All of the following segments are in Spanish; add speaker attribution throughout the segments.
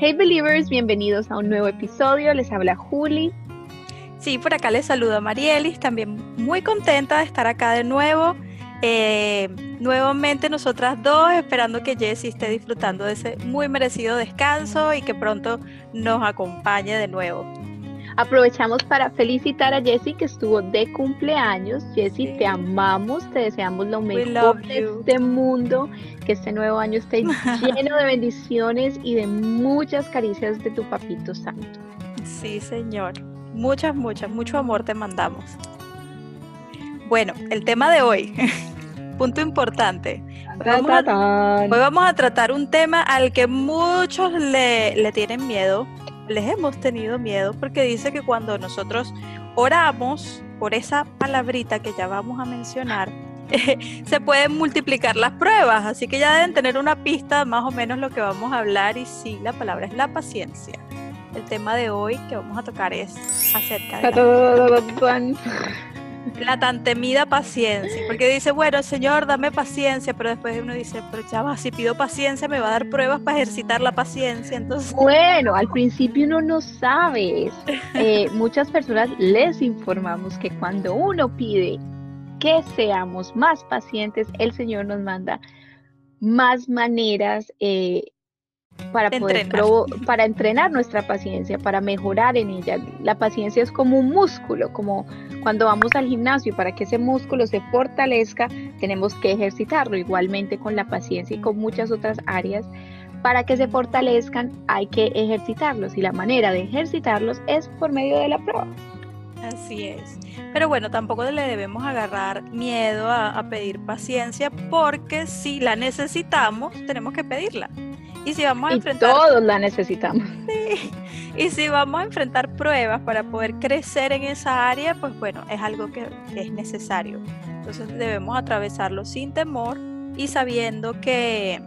Speaker 1: Hey believers, bienvenidos a un nuevo episodio. Les habla Juli.
Speaker 2: Sí, por acá les saludo a Marielis, también muy contenta de estar acá de nuevo. Eh, nuevamente nosotras dos, esperando que Jessie esté disfrutando de ese muy merecido descanso y que pronto nos acompañe de nuevo.
Speaker 1: Aprovechamos para felicitar a Jessy que estuvo de cumpleaños. Jessy, te amamos, te deseamos lo mejor de este mundo, que este nuevo año esté lleno de bendiciones y de muchas caricias de tu papito santo.
Speaker 2: Sí, señor. Muchas, muchas, mucho amor te mandamos. Bueno, el tema de hoy, punto importante. Hoy vamos, a, tratar un tema al que muchos le tienen miedo, les hemos tenido miedo porque dice que cuando nosotros oramos por esa palabrita que ya vamos a mencionar, se pueden multiplicar las pruebas, así que ya deben tener una pista más o menos lo que vamos a hablar y sí, la palabra es la paciencia. El tema de hoy que vamos a tocar es acerca de la tan temida paciencia, porque dice, bueno, Señor, dame paciencia, pero después uno dice, pero chava, si pido paciencia me va a dar pruebas para ejercitar la paciencia, entonces...
Speaker 1: Bueno, al principio uno no sabe eh, muchas personas les informamos que cuando uno pide que seamos más pacientes, el Señor nos manda más maneras eh, para poder entrenar. para entrenar nuestra paciencia, para mejorar en ella. La paciencia es como un músculo, como cuando vamos al gimnasio, para que ese músculo se fortalezca, tenemos que ejercitarlo igualmente con la paciencia y con muchas otras áreas. Para que se fortalezcan hay que ejercitarlos y la manera de ejercitarlos es por medio de la prueba.
Speaker 2: Así es. Pero bueno, tampoco le debemos agarrar miedo a pedir paciencia porque si la necesitamos, tenemos que pedirla. Y si vamos a
Speaker 1: enfrentar... todos la necesitamos.
Speaker 2: Y si vamos a enfrentar pruebas para poder crecer en esa área, pues bueno, es algo que es necesario. Entonces debemos atravesarlo sin temor y sabiendo que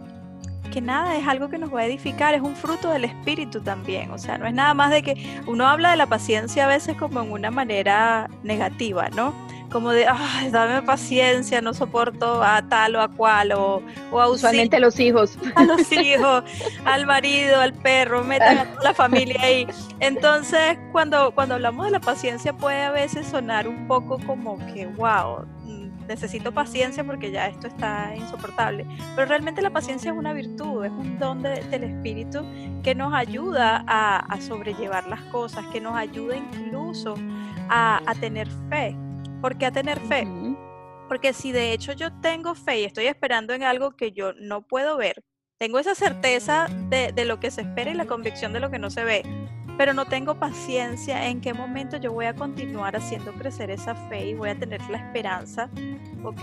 Speaker 2: que nada, es algo que nos va a edificar, es un fruto del espíritu también, o sea, no es nada más de que uno habla de la paciencia a veces como en una manera negativa, ¿no? Como de, ay, dame paciencia, no soporto a tal o a cual, o, o a
Speaker 1: Usualmente los hijos.
Speaker 2: A los hijos, al marido, al perro, metan a toda la familia ahí. Entonces, cuando, cuando hablamos de la paciencia puede a veces sonar un poco como que, wow, necesito paciencia porque ya esto está insoportable. Pero realmente la paciencia es una virtud, es un don del espíritu que nos ayuda a, sobrellevar las cosas, que nos ayuda incluso a, tener fe. ¿Por qué a tener fe? Porque si de hecho yo tengo fe y estoy esperando en algo que yo no puedo ver, tengo esa certeza de, lo que se espera y la convicción de lo que no se ve pero no tengo paciencia en qué momento yo voy a continuar haciendo crecer esa fe y voy a tener la esperanza, ¿ok?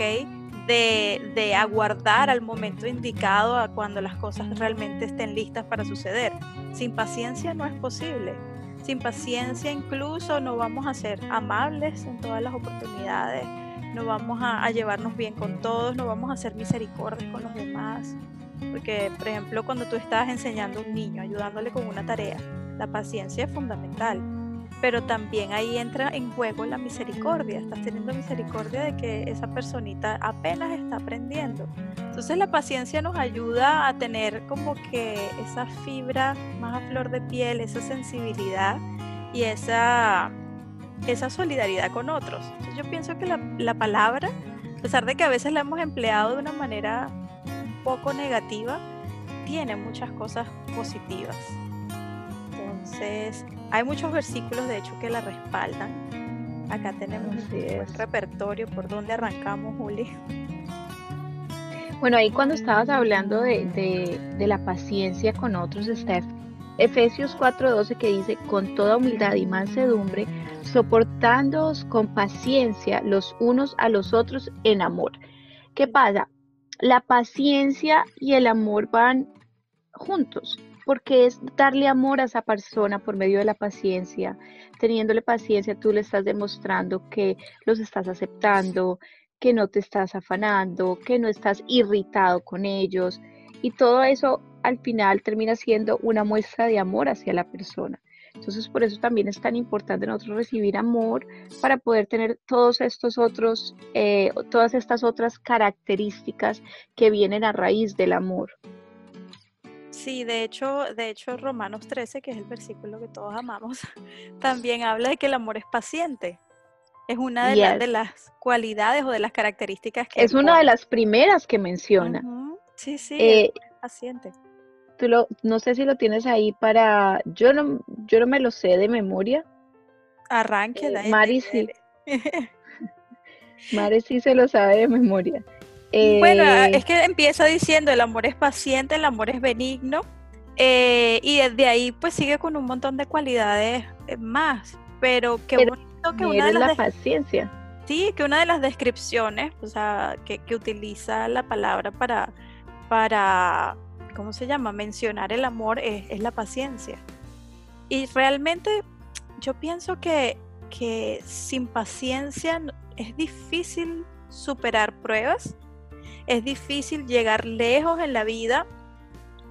Speaker 2: De, de aguardar al momento indicado a cuando las cosas realmente estén listas para suceder. Sin paciencia no es posible. Sin paciencia incluso no vamos a ser amables en todas las oportunidades, no vamos a, llevarnos bien con todos, no vamos a ser misericordios con los demás. Porque, por ejemplo, cuando tú estás enseñando a un niño, ayudándole con una tarea, la paciencia es fundamental, pero también ahí entra en juego la misericordia. Estás teniendo misericordia de que esa personita apenas está aprendiendo. Entonces la paciencia nos ayuda a tener como que esa fibra más a flor de piel, esa sensibilidad y esa, esa solidaridad con otros. yo pienso que la, la palabra, a pesar de que a veces la hemos empleado de una manera un poco negativa, tiene muchas cosas positivas hay muchos versículos, de hecho, que la respaldan. Acá tenemos el repertorio. ¿Por donde arrancamos, Juli?
Speaker 1: Bueno, ahí cuando estabas hablando de, la paciencia con otros, Steph, Efesios 4:12 que dice, con toda humildad y mansedumbre, soportándoos con paciencia los unos a los otros en amor. ¿Qué pasa? La paciencia y el amor van juntos porque es darle amor a esa persona por medio de la paciencia. Teniéndole paciencia, tú le estás demostrando que los estás aceptando, que no te estás afanando, que no estás irritado con ellos. Y todo eso al final termina siendo una muestra de amor hacia la persona. Entonces por eso también es tan importante nosotros recibir amor para poder tener todos estos otros, eh, todas estas otras características que vienen a raíz del amor.
Speaker 2: Sí, de hecho, de hecho Romanos 13, que es el versículo que todos amamos, también habla de que el amor es paciente. Es una de, de las cualidades o de las características que...
Speaker 1: Es una de las primeras que menciona.
Speaker 2: Sí, sí, eh, paciente.
Speaker 1: Tú no sé si lo tienes ahí para... Yo no, yo no me lo sé de memoria.
Speaker 2: Arranque. Eh, de
Speaker 1: Mari sí. Mari sí se lo sabe de memoria
Speaker 2: bueno, ah, eh, es que empieza diciendo el amor es paciente, el amor es benigno eh, y desde ahí pues sigue con un montón de cualidades eh, más, pero qué bonito que
Speaker 1: una de las la paciencia.
Speaker 2: Sí, que una de las descripciones, o sea, que, utiliza la palabra para, para, ¿cómo se llama? Mencionar el amor es, la paciencia. Y realmente yo pienso que, que sin paciencia es difícil superar pruebas es difícil llegar lejos en la vida.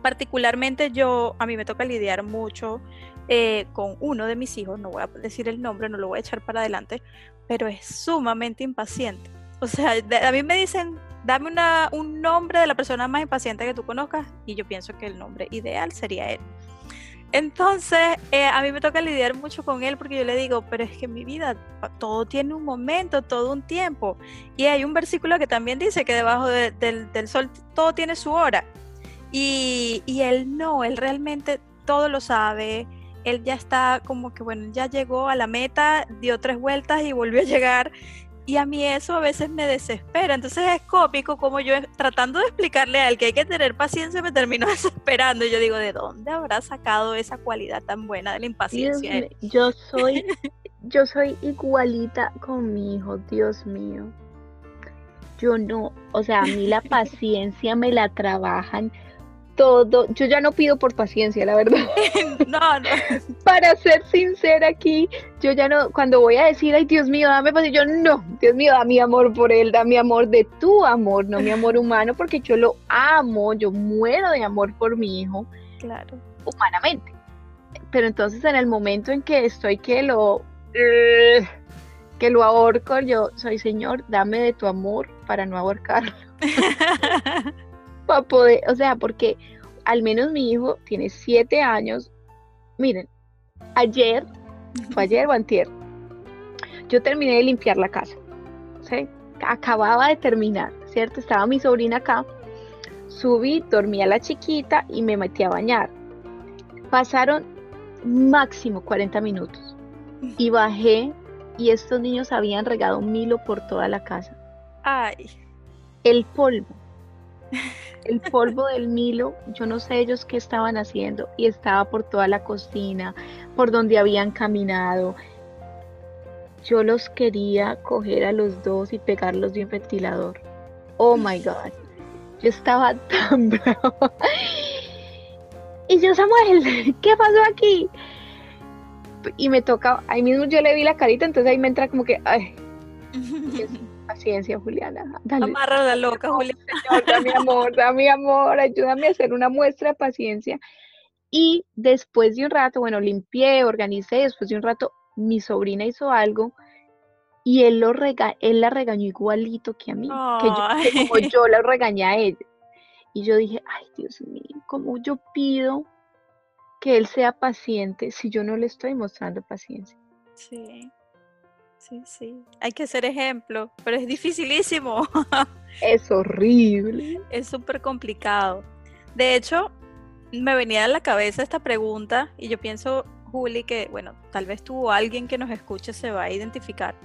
Speaker 2: Particularmente yo, a mí me toca lidiar mucho eh, con uno de mis hijos, no voy a decir el nombre, no lo voy a echar para adelante, pero es sumamente impaciente. O sea, a mí me dicen, dame un nombre de la persona más impaciente que tú conozcas y yo pienso que el nombre ideal sería él. Entonces, eh, a mí me toca lidiar mucho con él porque yo le digo, pero es que mi vida todo tiene un momento, todo un tiempo. Y hay un versículo que también dice que debajo del, sol todo tiene su hora. Y, y, él no, él realmente todo lo sabe. Él ya está como que, bueno, ya llegó a la meta, dio tres vueltas y volvió a llegar. Y a mí eso a veces me desespera. Entonces es cópico como yo tratando de explicarle a él que hay que tener paciencia me termino desesperando. Y yo digo, ¿de dónde habrá sacado esa cualidad tan buena de la impaciencia?
Speaker 1: yo soy, yo soy igualita con mi hijo, Dios mío. Yo no, o sea, a mí la paciencia me la trabajan todo. Yo ya no pido por paciencia, la verdad. no, no. Para ser sincera aquí, yo ya no, cuando voy a decir, ay Dios mío, dame paciencia, yo no, Dios mío, da mi amor por él, da mi amor de tu amor, no mi amor humano, porque yo lo amo, yo muero de amor por mi hijo.
Speaker 2: Claro.
Speaker 1: Humanamente. Pero entonces en el momento en que estoy que lo... que lo ahorco, yo soy Señor, dame de tu amor para no ahorcarlo. poder, o sea, porque al menos mi hijo tiene siete años. Miren, ayer, fue ayer o antier, yo terminé de limpiar la casa. ¿sí? Acababa de terminar, ¿cierto? Estaba mi sobrina acá. Subí, dormía a la chiquita y me metí a bañar. Pasaron máximo 40 minutos y bajé y estos niños habían regado un milo por toda la casa.
Speaker 2: Ay.
Speaker 1: El polvo el polvo del Nilo, yo no sé ellos qué estaban haciendo y estaba por toda la cocina, por donde habían caminado. Yo los quería coger a los dos y pegarlos de un ventilador. Oh my God. Yo estaba tan bravo. Y yo, Samuel, ¿qué pasó aquí? Y me toca, ahí mismo yo le vi la carita, entonces ahí me entra como que, ay, Paciencia, Juliana.
Speaker 2: Amarra la loca,
Speaker 1: Juliana. amor, da mi amor, ayúdame a hacer una muestra de paciencia. Y después de un rato, bueno, limpié, organicé, después de un rato, mi sobrina hizo algo y él, lo rega él la regañó igualito que a mí, como yo la regañé a ella. Y yo dije, ay Dios mío, ¿cómo yo pido que él sea paciente si yo no le estoy mostrando paciencia?
Speaker 2: Sí sí, sí. Hay que ser ejemplo, pero es dificilísimo.
Speaker 1: Es horrible.
Speaker 2: Es súper complicado. De hecho, me venía a la cabeza esta pregunta y yo pienso, Juli, que bueno, tal vez tú o alguien que nos escuche se va a identificar.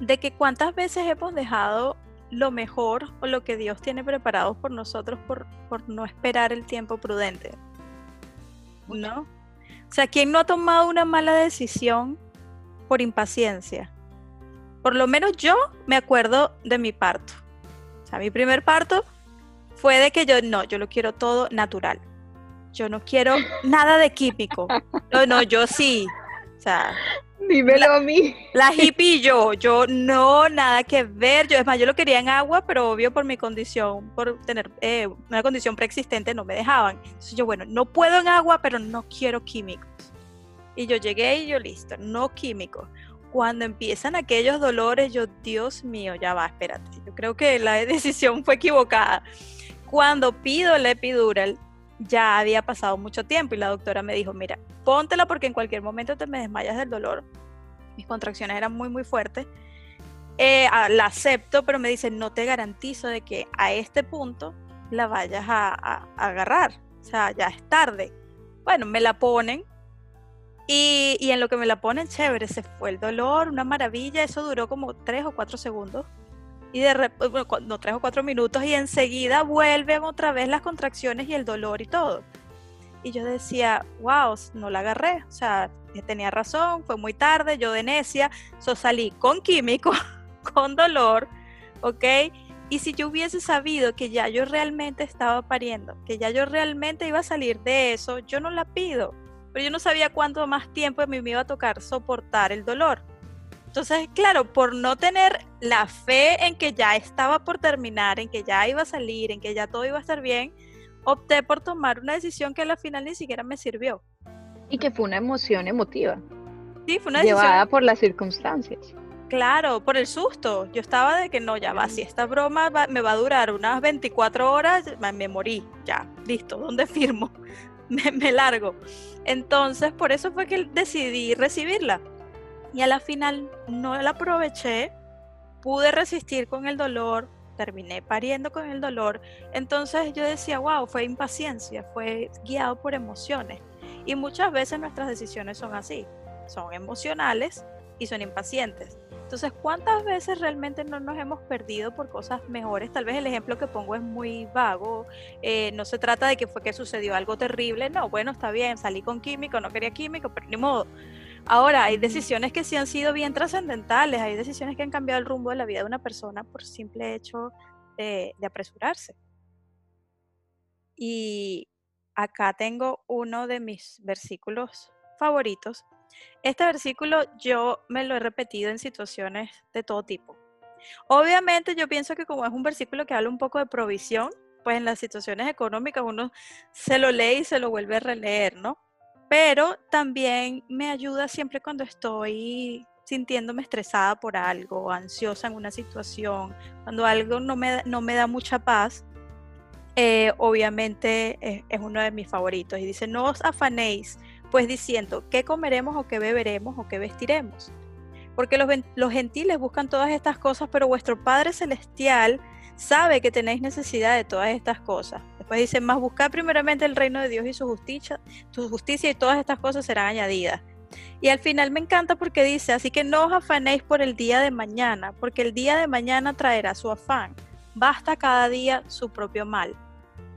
Speaker 2: De que cuántas veces hemos dejado lo mejor o lo que Dios tiene preparado por nosotros por, por no esperar el tiempo prudente. ¿No? O sea, ¿quién no ha tomado una mala decisión por impaciencia. Por lo menos yo me acuerdo de mi parto. O sea, mi primer parto fue de que yo no, yo lo quiero todo natural. Yo no quiero nada de químico. No, no, yo sí. O sea,
Speaker 1: dímelo la,
Speaker 2: a
Speaker 1: mí.
Speaker 2: La hippie y yo, yo no, nada que ver. Yo, es más, yo lo quería en agua, pero obvio por mi condición, por tener eh, una condición preexistente, no me dejaban. Entonces yo, bueno, no puedo en agua, pero no quiero químicos. Y yo llegué y yo listo, no químico. Cuando empiezan aquellos dolores, yo, Dios mío, ya va, espérate. Yo creo que la decisión fue equivocada. Cuando pido la epidural, ya había pasado mucho tiempo y la doctora me dijo, mira, póntela porque en cualquier momento te me desmayas del dolor. Mis contracciones eran muy, muy fuertes. Eh, la acepto, pero me dice, no te garantizo de que a este punto la vayas a agarrar. O sea, ya es tarde. Bueno, me la ponen, y, en lo que me la ponen, chévere, se fue el dolor, una maravilla, eso duró como tres o cuatro segundos. Y de no tres o cuatro minutos, y enseguida vuelven otra vez las contracciones y el dolor y todo. Y yo decía, wow, no la agarré. O sea, eh, tenía razón, fue muy tarde, yo de necia, so salí con químico, con dolor, ¿ok? Y si yo hubiese sabido que ya yo realmente estaba pariendo, que ya yo realmente iba a salir de eso, yo no la pido pero yo no sabía cuánto más tiempo me iba a tocar soportar el dolor. Entonces, claro, por no tener la fe en que ya estaba por terminar, en que ya iba a salir, en que ya todo iba a estar bien, opté por tomar una decisión que al final ni siquiera me sirvió.
Speaker 1: Y que fue una emoción emotiva.
Speaker 2: Sí, fue una
Speaker 1: decisión. Llevada por las circunstancias.
Speaker 2: Claro, por el susto. Yo estaba de que no, ya va, si esta broma me va a durar unas 24 horas, me morí, ya, listo, ¿dónde firmo? me, largo. Entonces, por eso fue que decidí recibirla. Y a la final no la aproveché, pude resistir con el dolor, terminé pariendo con el dolor. Entonces yo decía, wow, fue impaciencia, fue guiado por emociones. Y muchas veces nuestras decisiones son así, son emocionales y son impacientes. Entonces, ¿cuántas veces realmente no nos hemos perdido por cosas mejores? Tal vez el ejemplo que pongo es muy vago, eh, no se trata de que fue que sucedió algo terrible, no, bueno, está bien, salí con químico, no quería químico, pero ni modo. Ahora, hay decisiones que sí han sido bien trascendentales, hay decisiones que han cambiado el rumbo de la vida de una persona por simple hecho de apresurarse. Y acá tengo uno de mis versículos favoritos este versículo yo me lo he repetido en situaciones de todo tipo. Obviamente yo pienso que como es un versículo que habla un poco de provisión, pues en las situaciones económicas uno se lo lee y se lo vuelve a releer, ¿no? Pero también me ayuda siempre cuando estoy sintiéndome estresada por algo, ansiosa en una situación, cuando algo no me, no me da mucha paz, eh, obviamente es, uno de mis favoritos. Y dice, no os afanéis pues diciendo qué comeremos o qué beberemos o qué vestiremos. Porque los, gentiles buscan todas estas cosas, pero vuestro Padre Celestial sabe que tenéis necesidad de todas estas cosas. Después dice, más buscad primeramente el reino de Dios y su justicia, su justicia y todas estas cosas serán añadidas. Y al final me encanta porque dice, así que no os afanéis por el día de mañana, porque el día de mañana traerá su afán. Basta cada día su propio mal.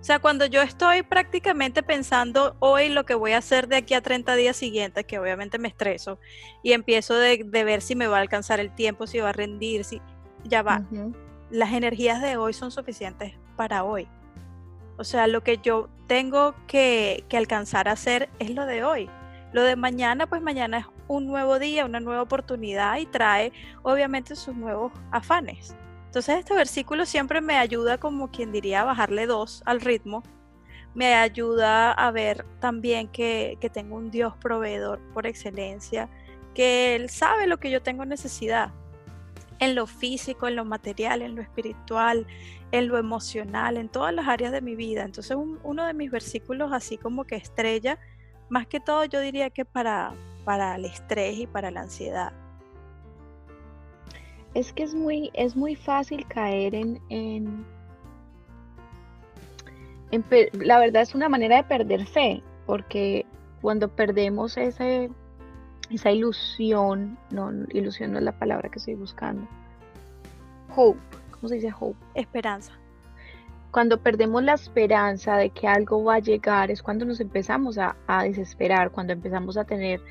Speaker 2: O sea, cuando yo estoy prácticamente pensando hoy lo que voy a hacer de aquí a 30 días siguientes, que obviamente me estreso, y empiezo de, ver si me va a alcanzar el tiempo, si va a rendir, si ya va. Las energías de hoy son suficientes para hoy. O sea, lo que yo tengo que, que alcanzar a hacer es lo de hoy. Lo de mañana, pues mañana es un nuevo día, una nueva oportunidad y trae obviamente sus nuevos afanes. Entonces este versículo siempre me ayuda como quien diría a bajarle dos al ritmo. Me ayuda a ver también que, tengo un Dios proveedor por excelencia, que Él sabe lo que yo tengo necesidad, en lo físico, en lo material, en lo espiritual, en lo emocional, en todas las áreas de mi vida. Entonces uno de mis versículos así como que estrella, más que todo yo diría que para, para el estrés y para la ansiedad
Speaker 1: es que es muy, es muy fácil caer en, en, La verdad es una manera de perder fe, porque cuando perdemos ese, esa ilusión, no, ilusión no es la palabra que estoy buscando,
Speaker 2: hope, ¿cómo se dice hope? Esperanza.
Speaker 1: Cuando perdemos la esperanza de que algo va a llegar es cuando nos empezamos a desesperar, cuando empezamos a tener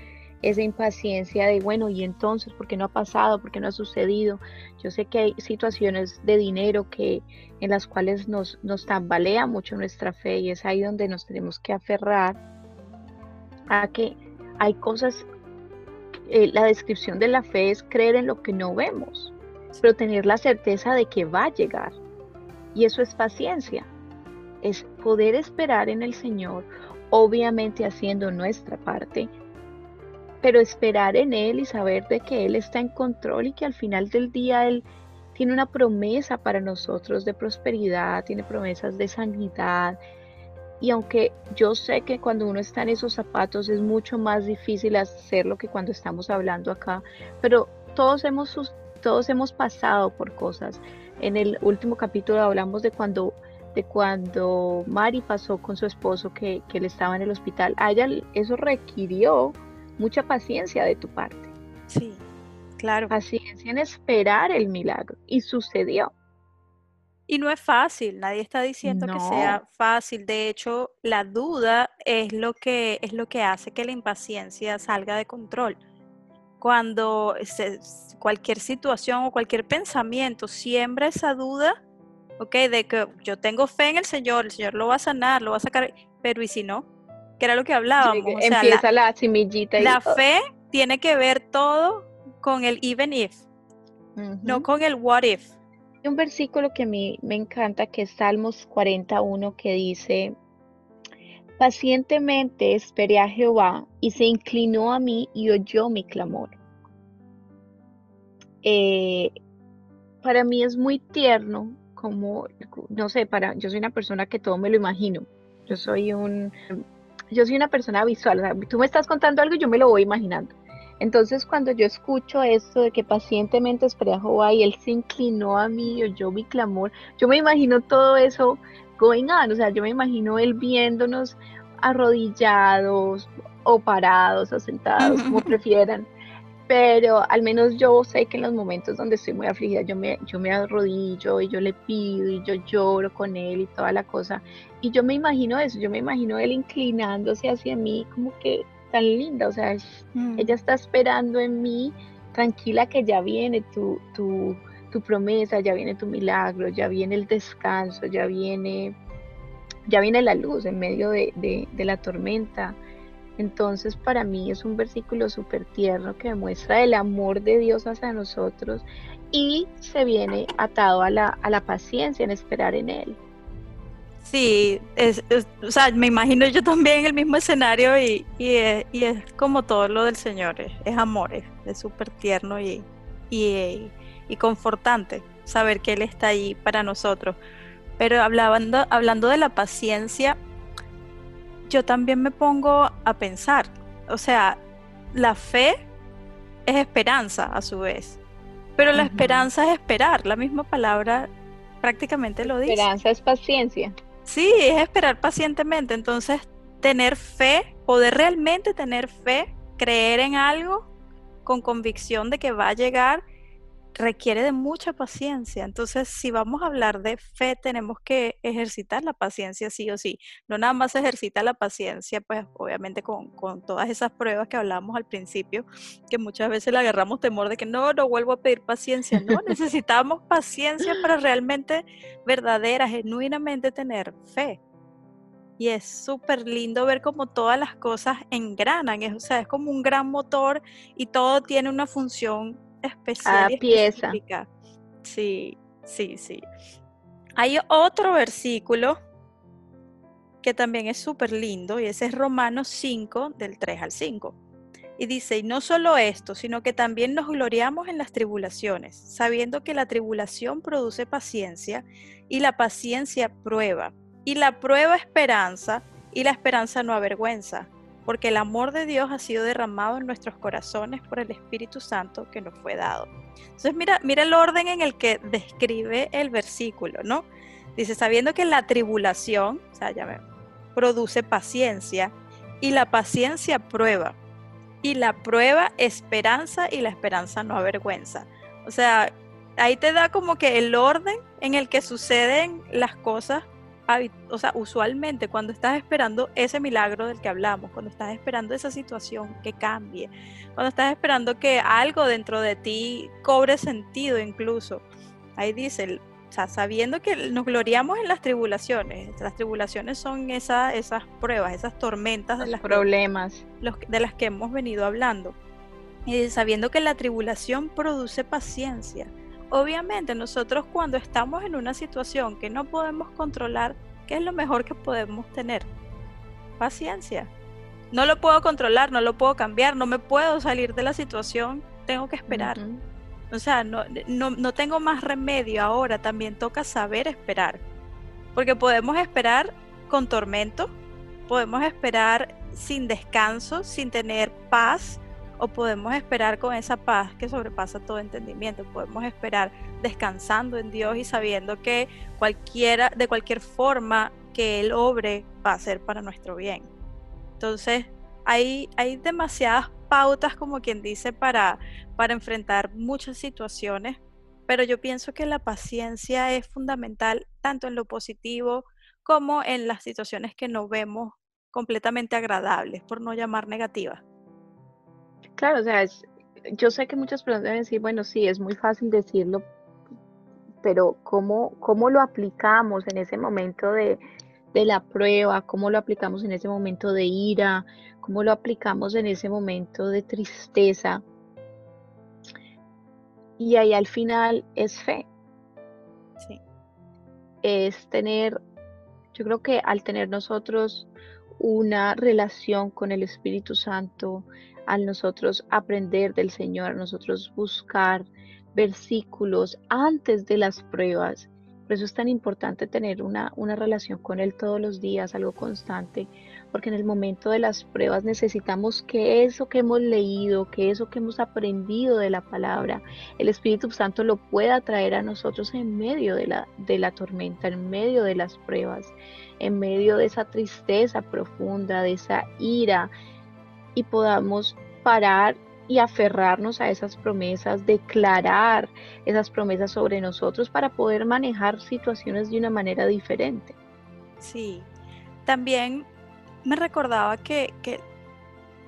Speaker 1: esa impaciencia de, bueno, ¿y entonces por qué no ha pasado? ¿Por qué no ha sucedido? Yo sé que hay situaciones de dinero que, en las cuales nos, tambalea mucho nuestra fe y es ahí donde nos tenemos que aferrar a que hay cosas, eh, la descripción de la fe es creer en lo que no vemos, pero tener la certeza de que va a llegar. Y eso es paciencia, es poder esperar en el Señor, obviamente haciendo nuestra parte, pero esperar en Él y saber de que Él está en control y que al final del día Él tiene una promesa para nosotros de prosperidad, tiene promesas de sanidad. Y aunque yo sé que cuando uno está en esos zapatos es mucho más difícil hacerlo que cuando estamos hablando acá, pero todos hemos, todos hemos pasado por cosas. En el último capítulo hablamos de cuando de cuando Mari pasó con su esposo que, que él estaba en el hospital. A eso requirió mucha paciencia de tu parte.
Speaker 2: Sí, claro.
Speaker 1: Paciencia en esperar el milagro. Y sucedió.
Speaker 2: Y no es fácil, nadie está diciendo que sea fácil. De hecho, la duda es lo que es lo que hace que la impaciencia salga de control. Cuando cualquier situación o cualquier pensamiento siembra esa duda, ok, de que yo tengo fe en el Señor, el Señor lo va a sanar, lo va a sacar, pero ¿y si no? que era lo que hablábamos.
Speaker 1: empieza la, simillita.
Speaker 2: semillita. la fe tiene que ver todo con el even if, no con el what if.
Speaker 1: Hay un versículo que a mí me encanta, que es Salmos 41, que dice, pacientemente esperé a Jehová y se inclinó a mí y oyó mi clamor. Eh, para mí es muy tierno, como, no sé, para, yo soy una persona que todo me lo imagino. Yo soy un yo soy una persona visual, tú me estás contando algo y yo me lo voy imaginando. Entonces, cuando yo escucho esto de que pacientemente esperé a Jehová y él se inclinó a mí, yo mi clamor, yo me imagino todo eso going on, o sea, yo me imagino él viéndonos arrodillados o parados, o sentados, como prefieran, pero al menos yo sé que en los momentos donde estoy muy afligida, yo me, yo me arrodillo y yo le pido y yo lloro con él y toda la cosa. Y yo me imagino eso, yo me imagino él inclinándose hacia mí, como que tan linda, o sea, mm. ella está esperando en mí, tranquila que ya viene tu, promesa, ya viene tu milagro, ya viene el descanso, ya viene, ya viene la luz en medio de la tormenta. Entonces para mí es un versículo súper tierno que demuestra el amor de Dios hacia nosotros y se viene atado a la, a la paciencia en esperar en Él.
Speaker 2: Sí, es, o sea, me imagino yo también el mismo escenario y, y, es, como todo lo del Señor, es, amor, es súper tierno y, y, y, confortante saber que Él está ahí para nosotros. Pero hablando, hablando de la paciencia, yo también me pongo a pensar, o sea, la fe es esperanza a su vez, pero la esperanza es esperar, la misma palabra prácticamente lo dice.
Speaker 1: Esperanza es paciencia.
Speaker 2: Sí, es esperar pacientemente, entonces tener fe, poder realmente tener fe, creer en algo con convicción de que va a llegar requiere de mucha paciencia. Entonces, si vamos a hablar de fe, tenemos que ejercitar la paciencia sí o sí. No nada más ejercita la paciencia, pues obviamente con, todas esas pruebas que hablamos al principio, que muchas veces le agarramos temor de que no, no vuelvo a pedir paciencia. No, necesitamos paciencia para realmente, verdadera, genuinamente tener fe. Y es súper lindo ver cómo todas las cosas engranan, o sea, es como un gran motor y todo tiene una función especial. Ah,
Speaker 1: pieza.
Speaker 2: Sí, sí, sí. Hay otro versículo que también es súper lindo y ese es Romanos 5 del 3 al 5. Y dice, y no solo esto, sino que también nos gloriamos en las tribulaciones, sabiendo que la tribulación produce paciencia y la paciencia prueba, y la prueba esperanza, y la esperanza no avergüenza, porque el amor de Dios ha sido derramado en nuestros corazones por el Espíritu Santo que nos fue dado. Entonces mira, mira el orden en el que describe el versículo, ¿no? Dice, sabiendo que la tribulación, o sea, produce paciencia, y la paciencia prueba, y la prueba esperanza, y la esperanza no avergüenza. O sea, ahí te da como que el orden en el que suceden las cosas o sea, usualmente cuando estás esperando ese milagro del que hablamos, cuando estás esperando esa situación que cambie, cuando estás esperando que algo dentro de ti cobre sentido incluso, ahí dice, o sea, sabiendo que nos gloriamos en las tribulaciones, las tribulaciones son esas pruebas, esas tormentas de las
Speaker 1: problemas
Speaker 2: de las que hemos venido hablando, y sabiendo que la tribulación produce paciencia Obviamente nosotros cuando estamos en una situación que no podemos controlar, ¿qué es lo mejor que podemos tener? Paciencia. No lo puedo controlar, no lo puedo cambiar, no me puedo salir de la situación, tengo que esperar. O sea, no, no, no, tengo más remedio ahora, también toca saber esperar. Porque podemos esperar con tormento, podemos esperar sin descanso, sin tener paz, o podemos esperar con esa paz que sobrepasa todo entendimiento, podemos esperar descansando en Dios y sabiendo que cualquiera, de cualquier forma que Él obre va a ser para nuestro bien. Entonces, hay, hay demasiadas pautas, como quien dice, para, para enfrentar muchas situaciones, pero yo pienso que la paciencia es fundamental tanto en lo positivo como en las situaciones que no vemos completamente agradables, por no llamar negativas.
Speaker 1: Claro, o sea, yo sé que muchas personas deben decir, bueno, sí, es muy fácil decirlo, pero ¿cómo, lo aplicamos en ese momento de, la prueba? ¿Cómo lo aplicamos en ese momento de ira? ¿Cómo lo aplicamos en ese momento de tristeza? Y ahí al final es fe.
Speaker 2: Sí.
Speaker 1: Es tener, yo creo que al tener nosotros una relación con el Espíritu Santo, a nosotros aprender del Señor, a nosotros buscar versículos antes de las pruebas. Por eso es tan importante tener una, una relación con Él todos los días, algo constante, porque en el momento de las pruebas necesitamos que eso que hemos leído, que eso que hemos aprendido de la palabra, el Espíritu Santo lo pueda traer a nosotros en medio de la, de la tormenta, en medio de las pruebas, en medio de esa tristeza profunda, de esa ira, podamos parar y aferrarnos a esas promesas, declarar esas promesas sobre nosotros para poder manejar situaciones de una manera diferente.
Speaker 2: Sí, también me recordaba que, que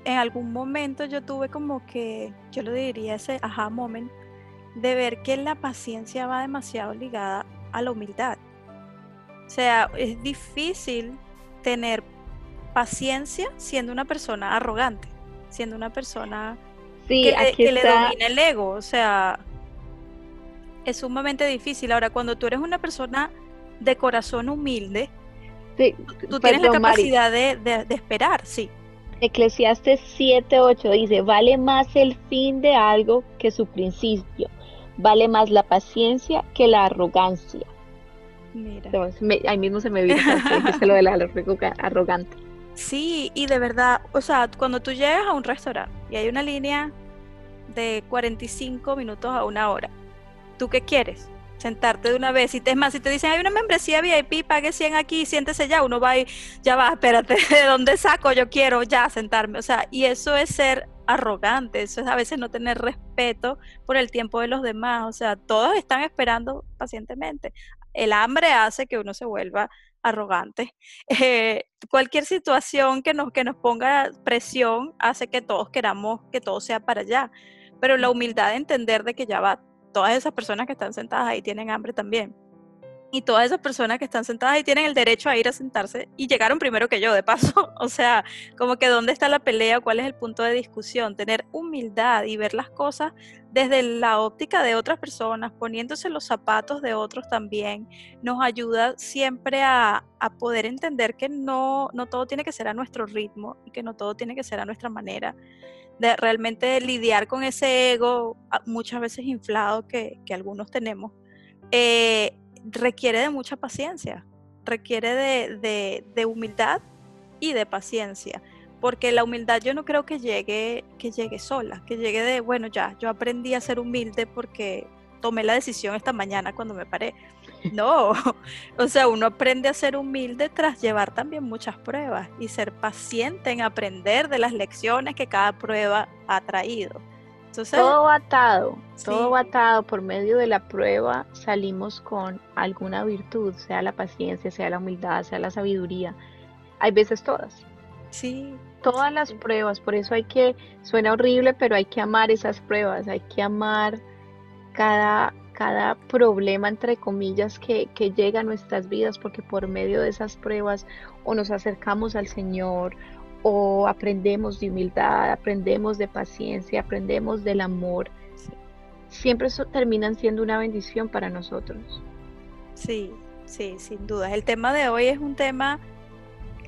Speaker 2: en algún momento yo tuve como que, yo lo diría ese aha moment, de ver que la paciencia va demasiado ligada a la humildad. O sea, es difícil tener paciencia siendo una persona arrogante, siendo una persona que, le domina el ego, o sea, es sumamente difícil. Ahora, cuando tú eres una persona de corazón humilde, tú, tienes la capacidad de, esperar, sí.
Speaker 1: Eclesiastes 7:8 dice, vale más el fin de algo que su principio, vale más la paciencia que la arrogancia.
Speaker 2: Mira.
Speaker 1: ahí mismo se me vino lo de la arrogante.
Speaker 2: Sí, y de verdad, o sea, cuando tú llegas a un restaurante y hay una línea de 45 minutos a una hora, ¿tú qué quieres? Sentarte de una vez. Y te, es más, si te dicen, hay una membresía VIP, pague 100 aquí, siéntese ya, uno va y ya va, espérate, ¿de dónde saco? Yo quiero ya sentarme. O sea, y eso es ser arrogante, eso es a veces no tener respeto por el tiempo de los demás, o sea, todos están esperando pacientemente el hambre hace que uno se vuelva arrogante. Eh, cualquier situación que nos, que nos ponga presión hace que todos queramos que todo sea para allá. Pero la humildad de entender de que ya va, todas esas personas que están sentadas ahí tienen hambre también y todas esas personas que están sentadas y tienen el derecho a ir a sentarse y llegaron primero que yo, de paso. O sea, como que dónde está la pelea, cuál es el punto de discusión, tener humildad y ver las cosas desde la óptica de otras personas, poniéndose los zapatos de otros también, nos ayuda siempre a, poder entender que no, no todo tiene que ser a nuestro ritmo y que no todo tiene que ser a nuestra manera. De realmente lidiar con ese ego ah, muchas veces inflado que, algunos tenemos. Eh, requiere de mucha paciencia, requiere de, de, de, humildad y de paciencia, porque la humildad yo no creo que llegue, que llegue sola, que llegue de, bueno, ya, yo aprendí a ser humilde porque tomé la decisión esta mañana cuando me paré. No, o sea, uno aprende a ser humilde tras llevar también muchas pruebas y ser paciente en aprender de las lecciones que cada prueba ha traído.
Speaker 1: Todo atado, todo atado por medio de la prueba salimos con alguna virtud, sea la paciencia, sea la humildad, sea la sabiduría. Hay veces todas.
Speaker 2: Sí.
Speaker 1: Todas las pruebas, por eso hay que, suena horrible, pero hay que amar esas pruebas, hay que amar cada, cada problema, entre comillas, que, que llega a nuestras vidas, porque por medio de esas pruebas o nos acercamos al Señor o aprendemos de humildad, aprendemos de paciencia, aprendemos del amor, siempre eso terminan siendo una bendición para nosotros.
Speaker 2: Sí, sí, sin duda. El tema de hoy es un tema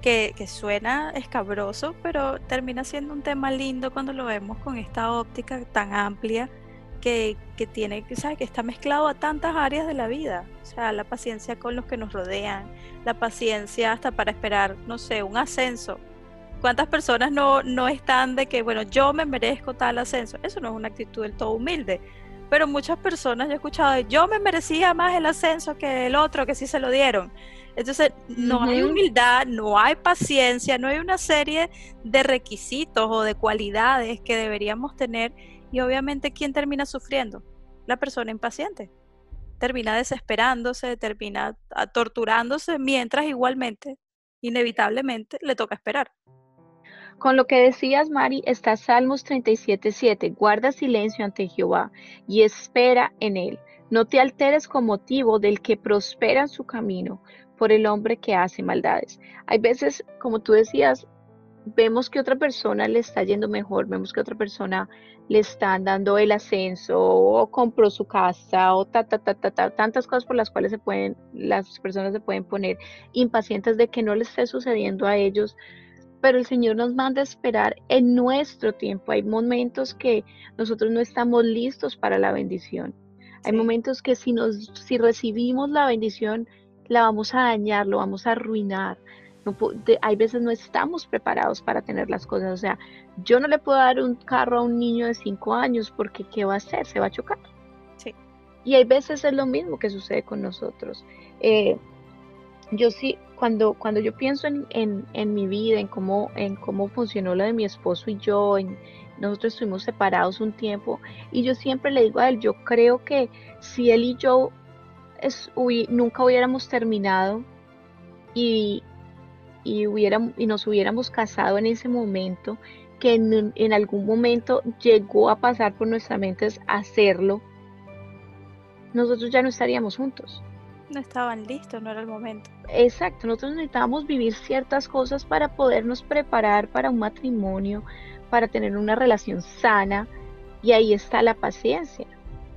Speaker 2: que, que, suena escabroso, pero termina siendo un tema lindo cuando lo vemos con esta óptica tan amplia que, que tiene, ¿sabes? que está mezclado a tantas áreas de la vida. O sea, la paciencia con los que nos rodean, la paciencia hasta para esperar, no sé, un ascenso ¿Cuántas personas no, están de que, bueno, yo me merezco tal ascenso? Eso no es una actitud del todo humilde. Pero muchas personas, yo he escuchado, yo me merecía más el ascenso que el otro, que sí se lo dieron. Entonces, no hay humildad, no hay paciencia, no hay una serie de requisitos o de cualidades que deberíamos tener. Y obviamente, ¿quién termina sufriendo? La persona impaciente. Termina desesperándose, termina torturándose, mientras igualmente, inevitablemente, le toca esperar.
Speaker 1: Con lo que decías, Mari, está Salmos 37.7. Guarda silencio ante Jehová y espera en él. No te alteres con motivo del que prospera en su camino por el hombre que hace maldades. Hay veces, como tú decías, vemos que otra persona le está yendo mejor, vemos que otra persona le están dando el ascenso o compró su casa o ta, ta, ta, tantas cosas por las cuales las personas se pueden poner impacientes de que no le esté sucediendo a ellos pero el Señor nos manda a esperar en nuestro tiempo. Hay momentos que nosotros no estamos listos para la bendición. Hay momentos que si, recibimos la bendición, la vamos a dañar, lo vamos a arruinar. hay veces no estamos preparados para tener las cosas. O sea, yo no le puedo dar un carro a un niño de cinco años porque ¿qué va a hacer? Se va a chocar.
Speaker 2: Sí.
Speaker 1: Y hay veces es lo mismo que sucede con nosotros. Eh, yo sí, cuando, cuando yo pienso en, mi vida, en cómo, en cómo funcionó lo de mi esposo y yo, en, nosotros estuvimos separados un tiempo y yo siempre le digo a él, yo creo que si él y yo es, nunca hubiéramos terminado y, y, y, nos hubiéramos casado en ese momento, que en, algún momento llegó a pasar por nuestra mente hacerlo, nosotros ya no estaríamos juntos
Speaker 2: no estaban listos, no era el momento.
Speaker 1: Exacto, nosotros necesitábamos vivir ciertas cosas para podernos preparar para un matrimonio, para tener una relación sana, y ahí está la paciencia.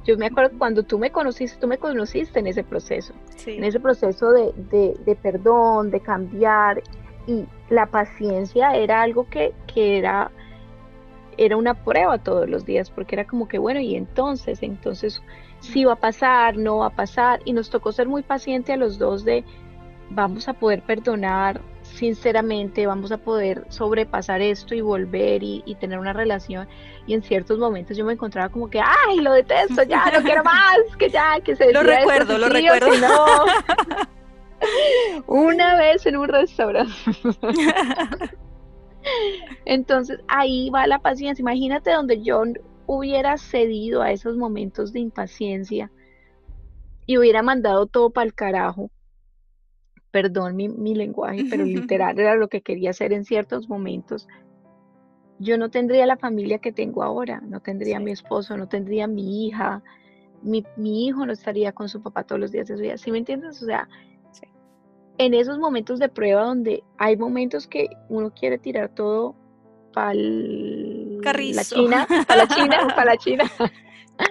Speaker 1: Yo me acuerdo cuando tú me conociste, tú me conociste en ese proceso, en ese proceso de, perdón, de cambiar, y la paciencia era algo que, era era una prueba todos los días, porque era como que, bueno, y entonces, entonces, si va a pasar, no va a pasar, y nos tocó ser muy paciente a los dos de vamos a poder perdonar sinceramente, vamos a poder sobrepasar esto y volver y, tener una relación. Y en ciertos momentos yo me encontraba como que, ay, lo detesto, ya, no quiero más, que ya, que se... Lo recuerdo, lo recuerdo. No. una vez en un restaurante. Entonces ahí va la paciencia. Imagínate donde yo hubiera cedido a esos momentos de impaciencia y hubiera mandado todo para el carajo, perdón mi, lenguaje, pero literal era lo que quería hacer en ciertos momentos, yo no tendría la familia que tengo ahora, no tendría mi esposo, no tendría mi hija, mi, hijo no estaría con su papá todos los días de su vida, ¿sí me entiendes? O sea, en esos momentos de prueba donde hay momentos que uno quiere tirar todo para la
Speaker 2: China,
Speaker 1: para la China, para la China.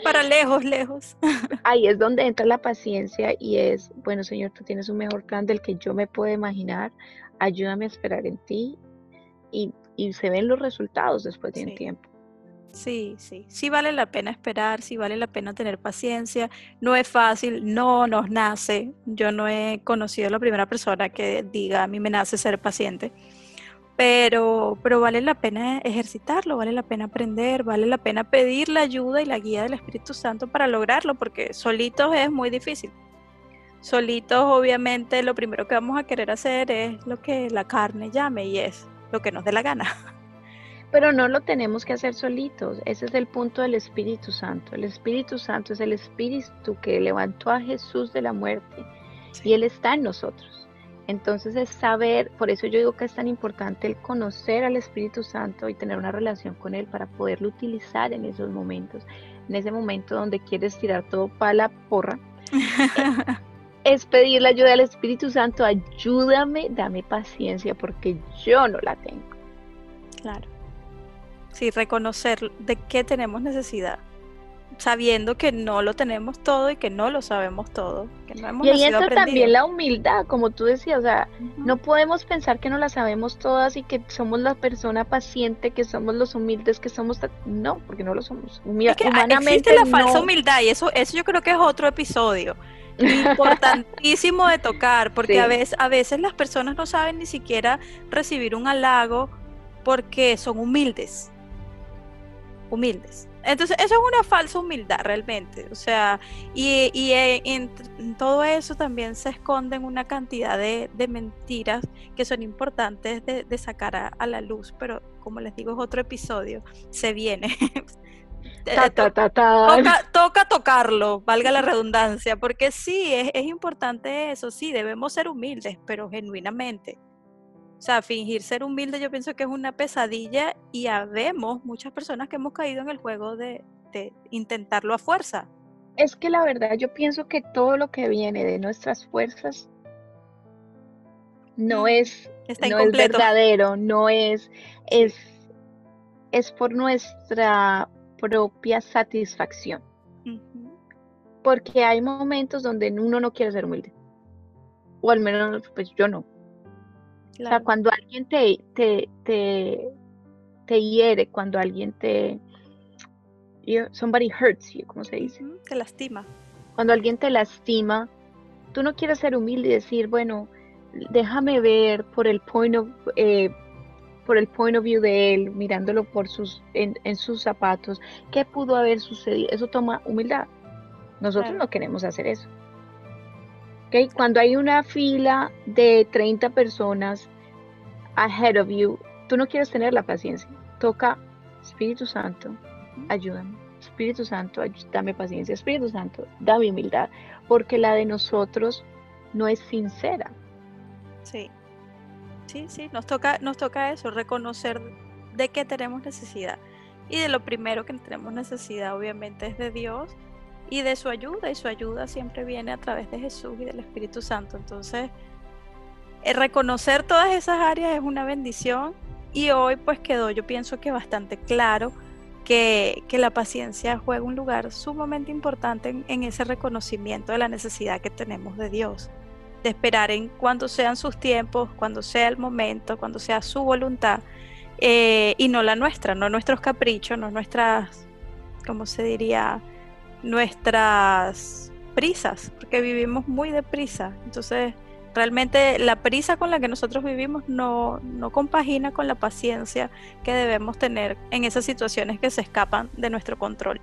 Speaker 2: Para lejos, lejos.
Speaker 1: Ahí es donde entra la paciencia y es, bueno, Señor, tú tienes un mejor plan del que yo me puedo imaginar, ayúdame a esperar en ti y, se ven los resultados después de un tiempo.
Speaker 2: Sí, sí, sí vale la pena esperar, sí vale la pena tener paciencia, no es fácil, no nos nace. Yo no he conocido a la primera persona que diga a mí me nace ser paciente pero, pero vale la pena ejercitarlo, vale la pena aprender, vale la pena pedir la ayuda y la guía del Espíritu Santo para lograrlo, porque solitos es muy difícil. Solitos, obviamente, lo primero que vamos a querer hacer es lo que la carne llame y es lo que nos dé la gana.
Speaker 1: Pero no lo tenemos que hacer solitos, ese es el punto del Espíritu Santo. El Espíritu Santo es el Espíritu que levantó a Jesús de la muerte y Él está en nosotros. Entonces es saber, por eso yo digo que es tan importante el conocer al Espíritu Santo y tener una relación con Él para poderlo utilizar en esos momentos, en ese momento donde quieres tirar todo para la porra. es pedir la ayuda al Espíritu Santo, ayúdame, dame paciencia porque yo no la tengo.
Speaker 2: Claro. Sí, reconocer de qué tenemos necesidad sabiendo que no lo tenemos todo y que no lo sabemos todo.
Speaker 1: y ahí también la humildad, como tú decías, o sea, no podemos pensar que no la sabemos todas y que somos la persona paciente, que somos los humildes, que somos... No, porque no lo somos.
Speaker 2: humildad es ah, existe la falsa humildad y eso, eso yo creo que es otro episodio importantísimo de tocar, porque a, veces, a veces las personas no saben ni siquiera recibir un halago porque son humildes. Humildes. Entonces, eso es una falsa humildad realmente. O sea, y, eh, en, todo eso también se esconden una cantidad de, mentiras que son importantes de, sacar a, la luz, pero como les digo, es otro episodio, se viene. toca, tocarlo, valga la redundancia, porque sí, es, es importante eso, sí, debemos ser humildes, pero genuinamente. O sea, fingir ser humilde yo pienso que es una pesadilla y habemos muchas personas que hemos caído en el juego de, intentarlo a fuerza.
Speaker 1: Es que la verdad yo pienso que todo lo que viene de nuestras fuerzas no mm, es, es verdadero, no es, es, es por nuestra propia satisfacción. Porque hay momentos donde uno no quiere ser humilde. O al menos, pues, yo no o sea, cuando alguien te, te, te, te hiere, cuando alguien te... Somebody hurts you, ¿cómo se dice?
Speaker 2: Te lastima.
Speaker 1: Cuando alguien te lastima, tú no quieres ser humilde y decir, bueno, déjame ver por el point of, eh, por el point of view de él, mirándolo por sus, en, sus zapatos, qué pudo haber sucedido. Eso toma humildad. Nosotros no queremos hacer eso. ¿okay? Cuando hay una fila de 30 personas ahead of you, tú no quieres tener la paciencia. Toca, Espíritu Santo, ayúdame. Espíritu Santo, dame paciencia. Espíritu Santo, dame humildad. Porque la de nosotros no es sincera.
Speaker 2: Sí. Sí, sí, nos toca, nos toca eso, reconocer de qué tenemos necesidad. Y de lo primero que tenemos necesidad, obviamente, es de Dios y de su ayuda, y su ayuda siempre viene a través de Jesús y del Espíritu Santo. Entonces, eh, reconocer todas esas áreas es una bendición y hoy pues quedó, yo pienso que bastante claro que, la paciencia juega un lugar sumamente importante en, ese reconocimiento de la necesidad que tenemos de Dios, de esperar en cuando sean sus tiempos, cuando sea el momento, cuando sea su voluntad eh, y no la nuestra, no nuestros caprichos, no nuestras, ¿cómo se diría? nuestras prisas, porque vivimos muy deprisa. Entonces, realmente la prisa con la que nosotros vivimos no, no compagina con la paciencia que debemos tener en esas situaciones que se escapan de nuestro control.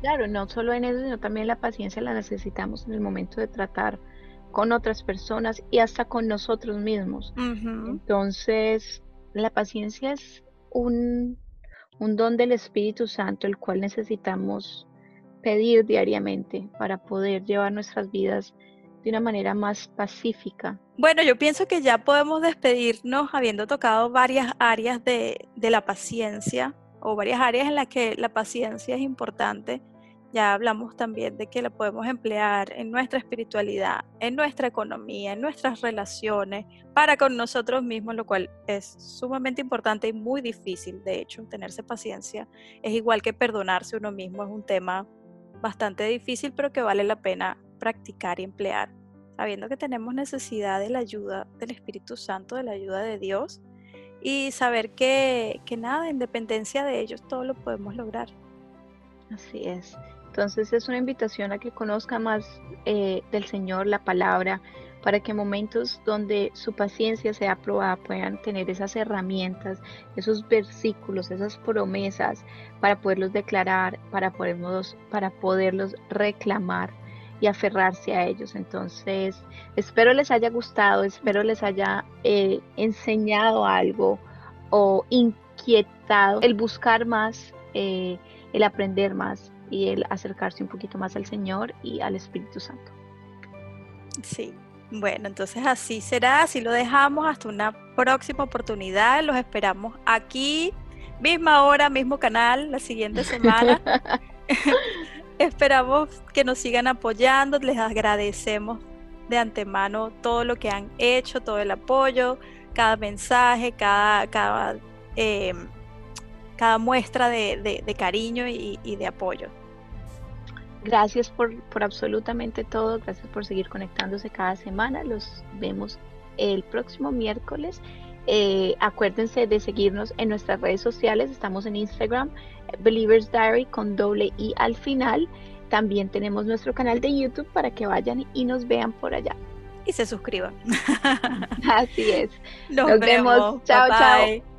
Speaker 1: Claro, no solo en eso, sino también la paciencia la necesitamos en el momento de tratar con otras personas y hasta con nosotros mismos. Entonces, la paciencia es un, un don del Espíritu Santo, el cual necesitamos pedir diariamente para poder llevar nuestras vidas de una manera más pacífica.
Speaker 2: Bueno, yo pienso que ya podemos despedirnos habiendo tocado varias áreas de, de la paciencia o varias áreas en las que la paciencia es importante. Ya hablamos también de que la podemos emplear en nuestra espiritualidad, en nuestra economía, en nuestras relaciones, para con nosotros mismos, lo cual es sumamente importante y muy difícil. De hecho, tenerse paciencia es igual que perdonarse uno mismo, es un tema bastante difícil, pero que vale la pena practicar y emplear, sabiendo que tenemos necesidad de la ayuda del Espíritu Santo, de la ayuda de Dios, y saber que, que nada, en dependencia de ellos, todo lo podemos lograr.
Speaker 1: Así es. Entonces es una invitación a que conozca más eh, del Señor la palabra, para que momentos donde su paciencia sea probada puedan tener esas herramientas, esos versículos, esas promesas para poderlos declarar, para poderlos, para poderlos reclamar y aferrarse a ellos. Entonces, espero les haya gustado, espero les haya eh, enseñado algo o inquietado el buscar más, eh, el aprender más y el acercarse un poquito más al Señor y al Espíritu Santo.
Speaker 2: Sí, bueno, entonces así será, así lo dejamos hasta una próxima oportunidad. Los esperamos aquí, misma hora, mismo canal, la siguiente semana. esperamos que nos sigan apoyando, les agradecemos de antemano todo lo que han hecho, todo el apoyo, cada mensaje, cada, cada, em, cada muestra de, cariño y de apoyo.
Speaker 1: Gracias por, por absolutamente todo, gracias por seguir conectándose cada semana. Los vemos el próximo miércoles. Eh, acuérdense de seguirnos en nuestras redes sociales. Estamos en Instagram, Believers Diary con doble I al final. También tenemos nuestro canal de YouTube para que vayan y nos vean por allá.
Speaker 2: Y se suscriban.
Speaker 1: Así es.
Speaker 2: Nos, vemos.
Speaker 1: Chao, chao.